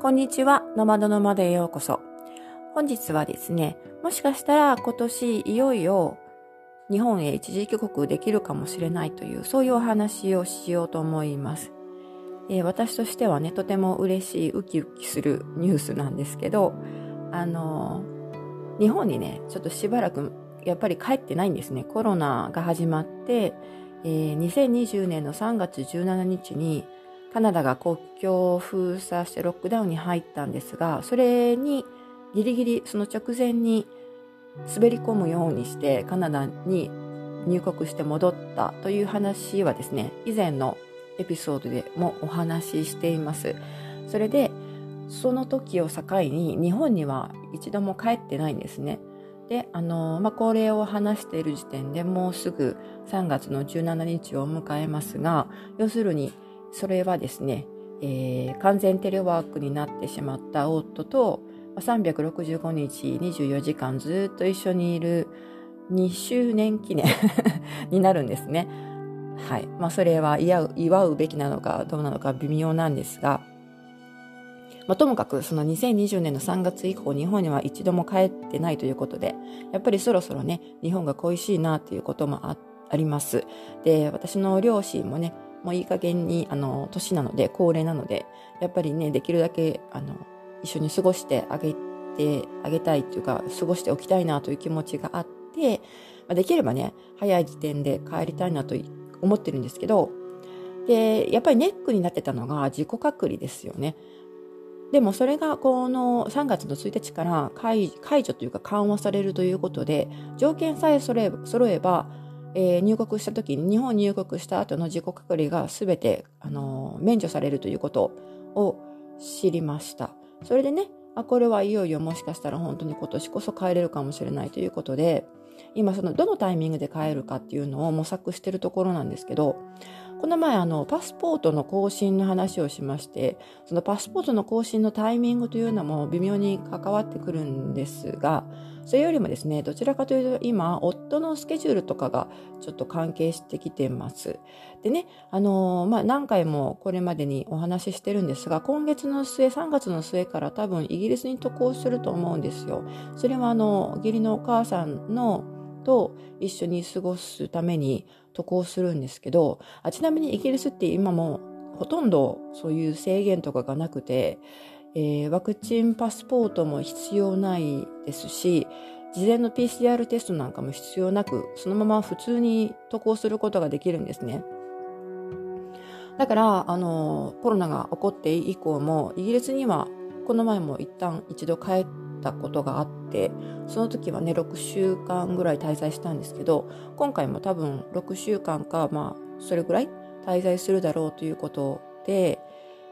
こんにちは、ノマドノマドへようこそ。本日はですね、もしかしたら今年いよいよ日本へ一時帰国できるかもしれないという、そういうお話をしようと思います。えー、私としてはね、とても嬉しい、ウキウキするニュースなんですけど、あのー、日本にね、ちょっとしばらくやっぱり帰ってないんですね。コロナが始まって、えー、2020年の3月17日にカナダが国境を封鎖してロックダウンに入ったんですが、それにギリギリその直前に滑り込むようにしてカナダに入国して戻ったという話はですね、以前のエピソードでもお話ししています。それで、その時を境に日本には一度も帰ってないんですね。で、あの、まあ、これを話している時点でもうすぐ3月の17日を迎えますが、要するにそれはですね、えー、完全テレワークになってしまった夫と365日24時間ずっと一緒にいる2周年記念 になるんですね。はい。まあ、それは祝うべきなのかどうなのか微妙なんですが、まあ、ともかくその2020年の3月以降日本には一度も帰ってないということで、やっぱりそろそろね、日本が恋しいなっていうこともあります。で、私の両親もね、もういい加減に、あの、年なので、高齢なので、やっぱりね、できるだけ、あの、一緒に過ごしてあげてあげたいっていうか、過ごしておきたいなという気持ちがあって、ま、できればね、早い時点で帰りたいなと思ってるんですけど、で、やっぱりネックになってたのが自己隔離ですよね。でもそれがこの3月の1日から解除というか緩和されるということで、条件さえ揃えば、えー、入国した時に日本入国した後の自己隔離が全て、あのー、免除されるということを知りました。それでね、あ、これはいよいよもしかしたら本当に今年こそ帰れるかもしれないということで、今そのどのタイミングで帰るかっていうのを模索してるところなんですけど、この前あのパスポートの更新の話をしまして、そのパスポートの更新のタイミングというのも微妙に関わってくるんですが、それよりもですね、どちらかというと今、夫のスケジュールとかがちょっと関係してきてます。でね、あの、まあ、何回もこれまでにお話ししてるんですが、今月の末、3月の末から多分イギリスに渡航すると思うんですよ。それはあの、義理のお母さんのと一緒に過ごすために渡航するんですけど、あちなみにイギリスって今もほとんどそういう制限とかがなくて、えー、ワクチンパスポートも必要ないですし、事前の PCR テストなんかも必要なく、そのまま普通に渡航することができるんですね。だから、あの、コロナが起こって以降も、イギリスには、この前も一旦一度帰ったことがあって、その時はね、6週間ぐらい滞在したんですけど、今回も多分6週間か、まあ、それぐらい滞在するだろうということで、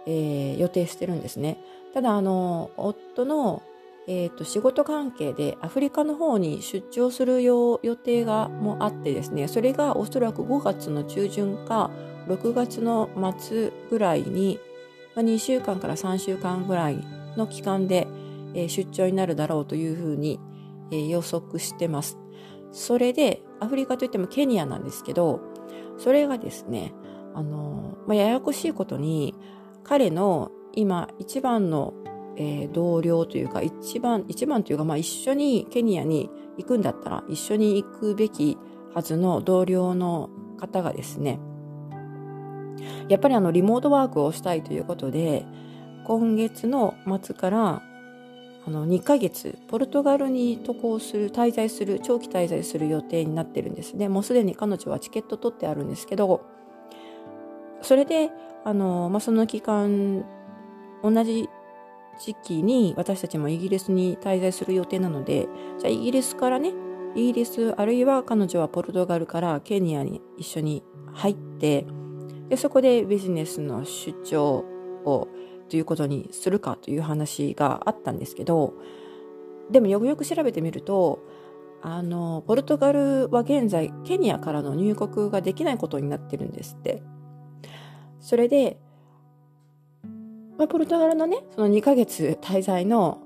えー、予定してるんですね。ただ、あの、夫の、え、ー、と、仕事関係でアフリカの方に出張する予定がもあってですね、それがおそらく5月の中旬か6月の末ぐらいに、まあ、2週間から3週間ぐらいの期間で、え、出張になるだろうというふうに、え、予測してます。それで、アフリカといってもケニアなんですけど、それがですね、あの、まあ、ややこしいことに、彼の今一番の、えー、同僚というか一番一番というか、まあ、一緒にケニアに行くんだったら一緒に行くべきはずの同僚の方がですねやっぱりあのリモートワークをしたいということで今月の末からあの2ヶ月ポルトガルに渡航する滞在する長期滞在する予定になってるんですね。もうすでに彼女はチケット取ってあるんですけどそれであの、まあ、その期間同じ時期に私たちもイギリスに滞在する予定なので、じゃあイギリスからね、イギリスあるいは彼女はポルトガルからケニアに一緒に入って、でそこでビジネスの出張をということにするかという話があったんですけど、でもよくよく調べてみると、あの、ポルトガルは現在ケニアからの入国ができないことになってるんですって。それで、まあ、ポルトガルのね、その2ヶ月滞在の、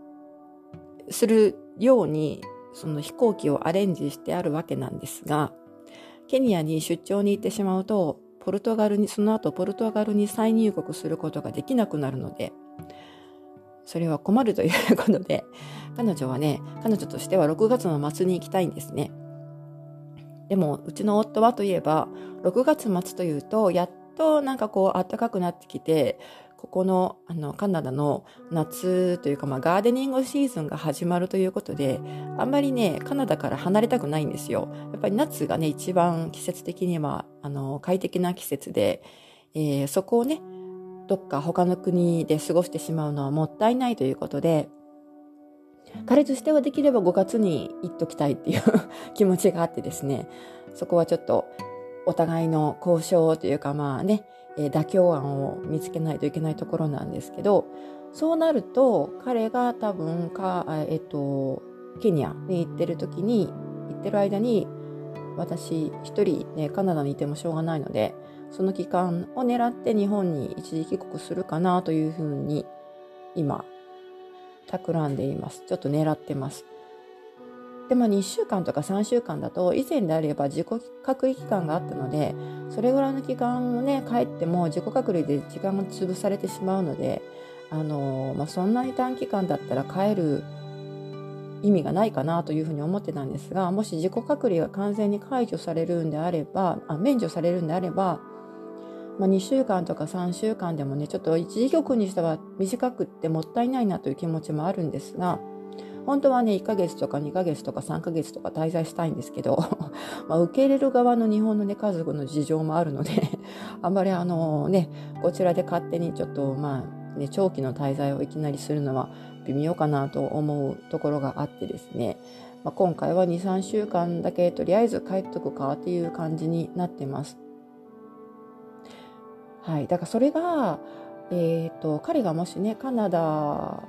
するように、その飛行機をアレンジしてあるわけなんですが、ケニアに出張に行ってしまうと、ポルトガルに、その後ポルトガルに再入国することができなくなるので、それは困るということで、彼女はね、彼女としては6月の末に行きたいんですね。でも、うちの夫はといえば、6月末というと、やっとなんかこう暖かくなってきて、ここのあのカナダの夏というか、まあ、ガーデニングシーズンが始まるということで、あんまりね、カナダから離れたくないんですよ。やっぱり夏がね、一番季節的にはあの快適な季節で、えー、そこをね、どっか他の国で過ごしてしまうのはもったいないということで、彼としてはできれば5月に行っときたいっていう 気持ちがあってですね、そこはちょっとお互いの交渉というかまあね、えー、妥協案を見つけないといけないところなんですけど、そうなると彼が多分か、えっと、ケニアに行ってる時に、行ってる間に私一人ね、カナダにいてもしょうがないので、その期間を狙って日本に一時帰国するかなというふうに今、企んでいます。ちょっと狙ってます。でも2週間とか3週間だと以前であれば自己隔離期間があったのでそれぐらいの期間をね帰っても自己隔離で時間が潰されてしまうのであの、まあ、そんなに短期間だったら帰る意味がないかなというふうに思ってたんですがもし自己隔離が完全に解除されるんであればあ免除されるんであればまあ、2週間とか3週間でもねちょっと一時局にしては短くってもったいないなという気持ちもあるんですが本当はね1ヶ月とか2ヶ月とか3ヶ月とか滞在したいんですけど ま受け入れる側の日本のね家族の事情もあるので あんまりあのねこちらで勝手にちょっとまあね長期の滞在をいきなりするのは微妙かなと思うところがあってですね、まあ、今回は23週間だけとりあえず帰っとくかっていう感じになってます。はい、だからそれが、えーと、彼がもしねカナダ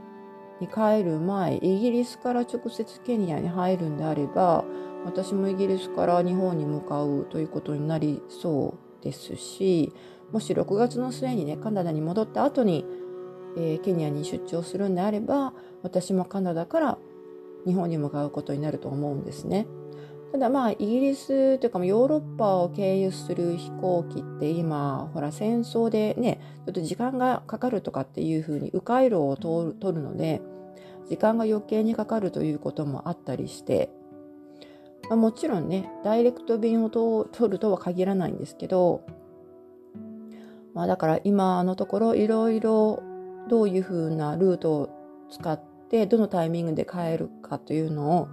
に帰る前イギリスから直接ケニアに入るんであれば私もイギリスから日本に向かうということになりそうですしもし6月の末にねカナダに戻った後に、えー、ケニアに出張するんであれば私もカナダから日本に向かうことになると思うんですね。ただまあイギリスというかヨーロッパを経由する飛行機って今ほら戦争でねちょっと時間がかかるとかっていうふうに迂回路を通るので時間が余計にかかるということもあったりして、まあ、もちろんねダイレクト便を取るとは限らないんですけど、まあ、だから今のところいろいろどういうふうなルートを使ってどのタイミングで帰るかというのを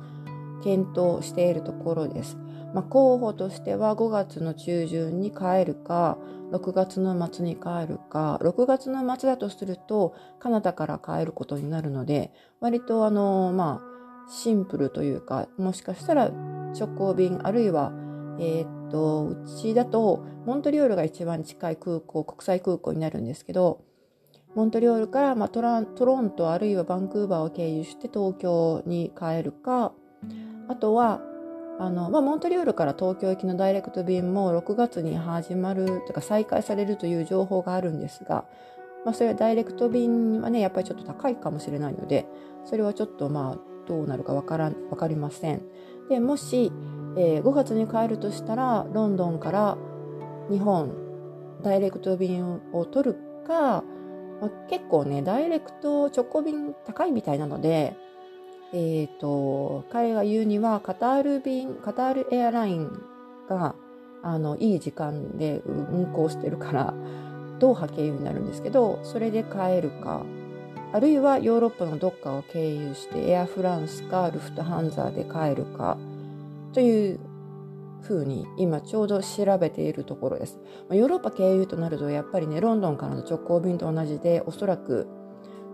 検討しているところです。まあ、候補としては5月の中旬に帰るか、6月の末に帰るか、6月の末だとするとカナダから帰ることになるので、割とあの、まあ、シンプルというか、もしかしたら直行便、あるいは、えー、っと、うちだと、モントリオールが一番近い空港、国際空港になるんですけど、モントリオールから、まあ、トラトロントあるいはバンクーバーを経由して東京に帰るか、あとは、あの、まあ、モントリオールから東京行きのダイレクト便も6月に始まるとか再開されるという情報があるんですが、まあ、それはダイレクト便はね、やっぱりちょっと高いかもしれないので、それはちょっとまあ、どうなるかわからん、わかりません。で、もし、えー、5月に帰るとしたら、ロンドンから日本、ダイレクト便を取るか、まあ、結構ね、ダイレクト直行便高いみたいなので、えっ、ー、と、彼が言うには、カタール便、カタールエアラインが、あの、いい時間で運行してるから、ドーハ経由になるんですけど、それで帰るか、あるいはヨーロッパのどっかを経由して、エアフランスかルフトハンザーで帰るか、というふうに今ちょうど調べているところです。ヨーロッパ経由となるとやっぱりねロンドンからの直行便と同じでおそらく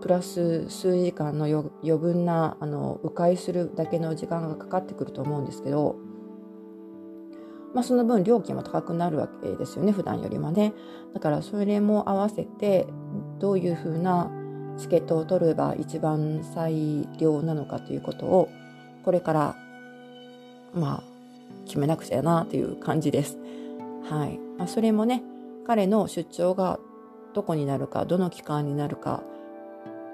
プラス数時間の余分なあの迂回するだけの時間がかかってくると思うんですけど、まあ、その分料金も高くなるわけですよね普段よりもねだからそれも合わせてどういうふうなチケットを取れば一番最良なのかということをこれからまあ決めなくちゃなという感じです。はいまあ、それもね彼の出張がどこになるかどの期間になるか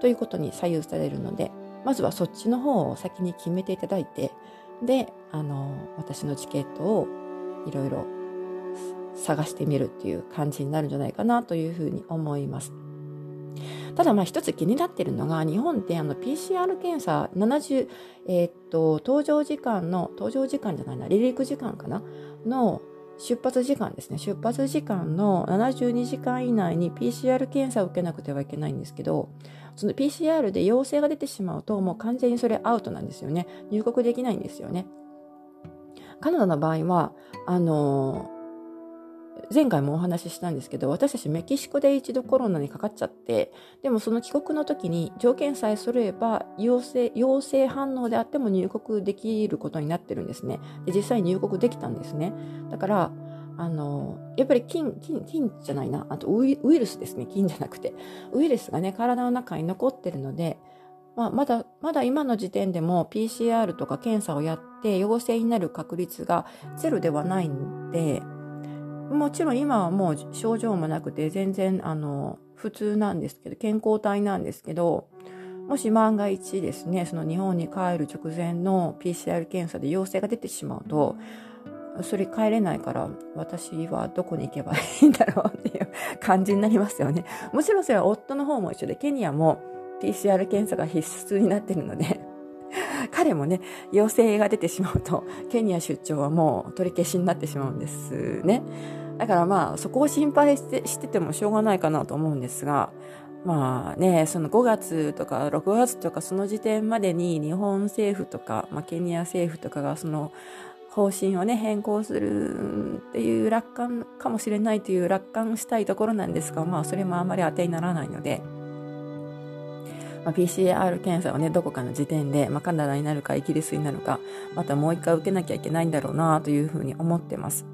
ということに左右されるので、まずはそっちの方を先に決めていただいて、で、あの、私のチケットをいろいろ探してみるっていう感じになるんじゃないかなというふうに思います。ただまあ一つ気になってるのが日本ってあの PCR 検査70、えー、っと搭乗時間の搭乗時間じゃないな離陸時間かなの出発時間ですね出発時間の72時間以内に PCR 検査を受けなくてはいけないんですけどその PCR で陽性が出てしまうともう完全にそれアウトなんですよね。入国できないんですよね。カナダの場合はあのー前回もお話ししたんですけど私たちメキシコで一度コロナにかかっちゃってでもその帰国の時に条件さえ揃えば陽性陽性反応であっても入国できることになってるんですね。で実際入国できたんですね。だからあのやっぱり菌菌菌じゃないな。あとウイルスですね。菌じゃなくて。ウイルスがね体の中に残ってるのでまあ、まだ、まだ今の時点でも PCR とか検査をやって陽性になる確率がゼロではないんで、もちろん今はもう症状もなくて全然あの普通なんですけど健康体なんですけどもし万が一ですねその日本に帰る直前の PCR 検査で陽性が出てしまうとそれ帰れないから私はどこに行けばいいんだろうっていう感じになりますよね もちろんそれは夫の方も一緒でケニアも PCR 検査が必須になってるので 彼もね陽性が出てしまうとケニア出張はもう取り消しになってしまうんですね。だからまあそこを心配してしててもしょうがないかなと思うんですが、まあね、その5月とか6月とかその時点までに日本政府とか、まあ、ケニア政府とかがその方針をね変更するっていう楽観かもしれないという楽観したいところなんですが、まあそれもあんまり当てにならないので、まあ、PCR 検査をねどこかの時点で、まあ、カナダになるかイギリスになるかまたもう一回受けなきゃいけないんだろうなというふうに思ってます。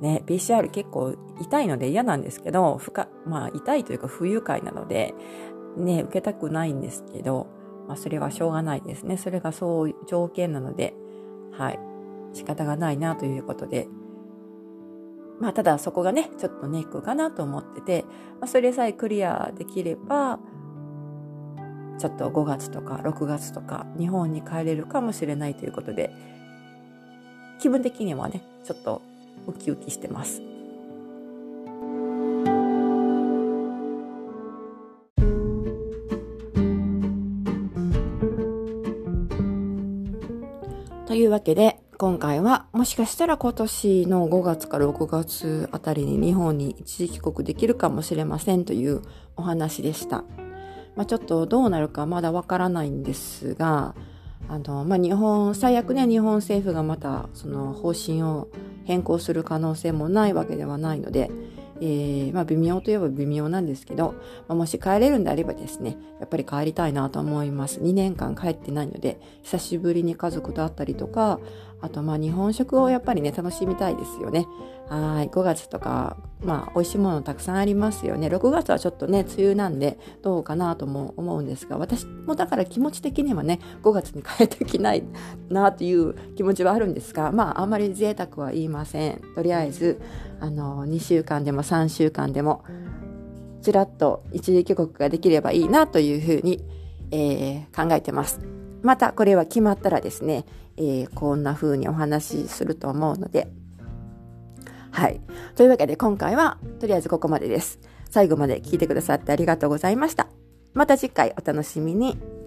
ね、PCR 結構痛いので嫌なんですけど、不可まあ痛いというか不愉快なので、ね、受けたくないんですけど、まあそれはしょうがないですね。それがそう条件なので、はい。仕方がないなということで、まあただそこがね、ちょっとネックかなと思ってて、まあ、それさえクリアできれば、ちょっと5月とか6月とか日本に帰れるかもしれないということで、気分的にはね、ちょっとウキウキしてます。というわけで今回はもしかしたら今年の5月から6月あたりに日本に一時帰国できるかもしれませんというお話でした。まあ、ちょっとどうなるかまだわからないんですが、あの、まあ、日本、最悪ね、日本政府がまたその方針を変更する可能性もないわけではないので、えー、まあ微妙といえば微妙なんですけど、まあ、もし帰れるんであればですね、やっぱり帰りたいなと思います。2年間帰ってないので、久しぶりに家族と会ったりとか、あとまあ日本食をやっぱりね、楽しみたいですよね。はい。5月とか、まあ美味しいものたくさんありますよね。6月はちょっとね、梅雨なんでどうかなとも思うんですが、私もだから気持ち的にはね、5月に帰ってきないなという気持ちはあるんですが、まああんまり贅沢は言いません。とりあえず、あの、2週間でも3週間でも、ずらっと一時帰国ができればいいなというふうに、えー、考えてます。またこれは決まったらですね、えー、こんな風にお話しすると思うので、はい。というわけで今回はとりあえずここまでです。最後まで聞いてくださってありがとうございました。また次回お楽しみに。